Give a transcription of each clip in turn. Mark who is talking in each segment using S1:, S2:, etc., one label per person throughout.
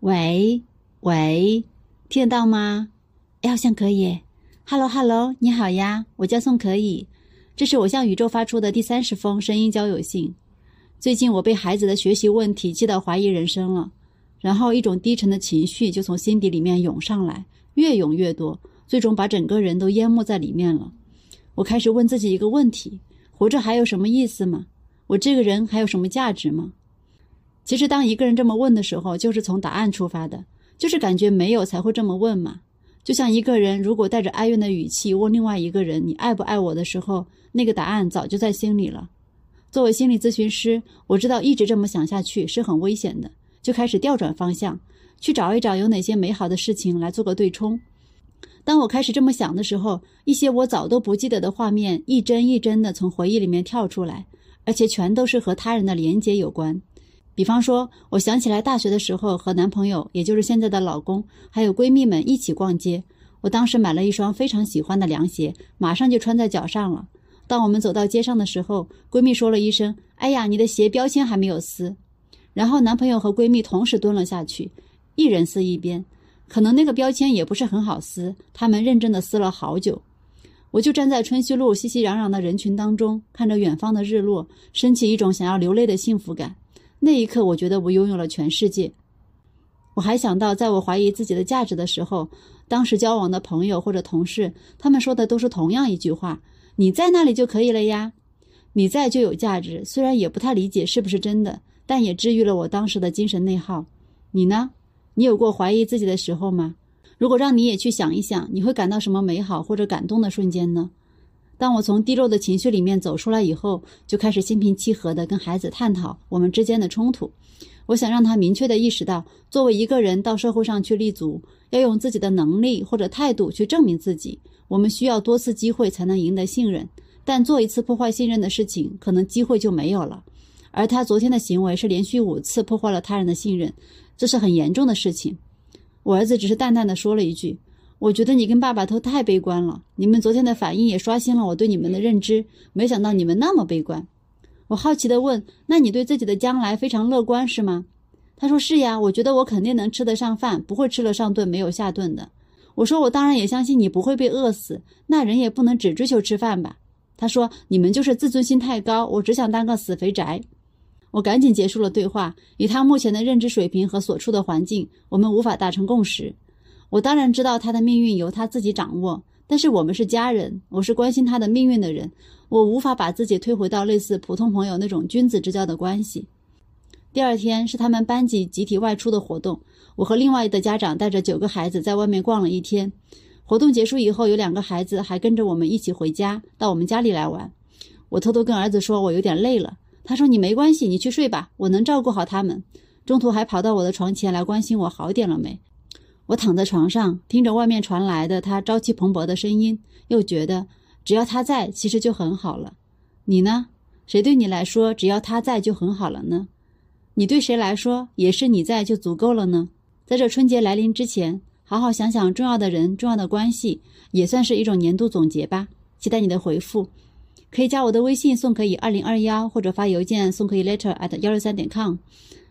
S1: 喂喂，听得到吗？哎，好像可以。Hello Hello，你好呀，我叫宋可以。这是我向宇宙发出的第三十封声音交友信。最近我被孩子的学习问题气到怀疑人生了，然后一种低沉的情绪就从心底里面涌上来，越涌越多，最终把整个人都淹没在里面了。我开始问自己一个问题：活着还有什么意思吗？我这个人还有什么价值吗？其实，当一个人这么问的时候，就是从答案出发的，就是感觉没有才会这么问嘛。就像一个人如果带着哀怨的语气问另外一个人“你爱不爱我”的时候，那个答案早就在心里了。作为心理咨询师，我知道一直这么想下去是很危险的，就开始调转方向，去找一找有哪些美好的事情来做个对冲。当我开始这么想的时候，一些我早都不记得的画面一帧一帧的从回忆里面跳出来，而且全都是和他人的连接有关。比方说，我想起来大学的时候和男朋友，也就是现在的老公，还有闺蜜们一起逛街。我当时买了一双非常喜欢的凉鞋，马上就穿在脚上了。当我们走到街上的时候，闺蜜说了一声：“哎呀，你的鞋标签还没有撕。”然后男朋友和闺蜜同时蹲了下去，一人撕一边。可能那个标签也不是很好撕，他们认真的撕了好久。我就站在春熙路熙熙攘攘的人群当中，看着远方的日落，升起一种想要流泪的幸福感。那一刻，我觉得我拥有了全世界。我还想到，在我怀疑自己的价值的时候，当时交往的朋友或者同事，他们说的都是同样一句话：“你在那里就可以了呀，你在就有价值。”虽然也不太理解是不是真的，但也治愈了我当时的精神内耗。你呢？你有过怀疑自己的时候吗？如果让你也去想一想，你会感到什么美好或者感动的瞬间呢？当我从低落的情绪里面走出来以后，就开始心平气和地跟孩子探讨我们之间的冲突。我想让他明确地意识到，作为一个人到社会上去立足，要用自己的能力或者态度去证明自己。我们需要多次机会才能赢得信任，但做一次破坏信任的事情，可能机会就没有了。而他昨天的行为是连续五次破坏了他人的信任，这是很严重的事情。我儿子只是淡淡的说了一句。我觉得你跟爸爸都太悲观了。你们昨天的反应也刷新了我对你们的认知。没想到你们那么悲观。我好奇的问：“那你对自己的将来非常乐观是吗？”他说：“是呀，我觉得我肯定能吃得上饭，不会吃了上顿没有下顿的。”我说：“我当然也相信你不会被饿死。那人也不能只追求吃饭吧？”他说：“你们就是自尊心太高，我只想当个死肥宅。”我赶紧结束了对话。以他目前的认知水平和所处的环境，我们无法达成共识。我当然知道他的命运由他自己掌握，但是我们是家人，我是关心他的命运的人，我无法把自己推回到类似普通朋友那种君子之交的关系。第二天是他们班级集体外出的活动，我和另外的家长带着九个孩子在外面逛了一天。活动结束以后，有两个孩子还跟着我们一起回家，到我们家里来玩。我偷偷跟儿子说，我有点累了。他说：“你没关系，你去睡吧，我能照顾好他们。”中途还跑到我的床前来关心我好点了没。我躺在床上，听着外面传来的他朝气蓬勃的声音，又觉得只要他在，其实就很好了。你呢？谁对你来说，只要他在就很好了呢？你对谁来说，也是你在就足够了呢？在这春节来临之前，好好想想重要的人、重要的关系，也算是一种年度总结吧。期待你的回复，可以加我的微信送可以二零二幺，或者发邮件送可以 letter at 幺六三点 com。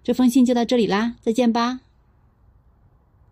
S1: 这封信就到这里啦，再见吧。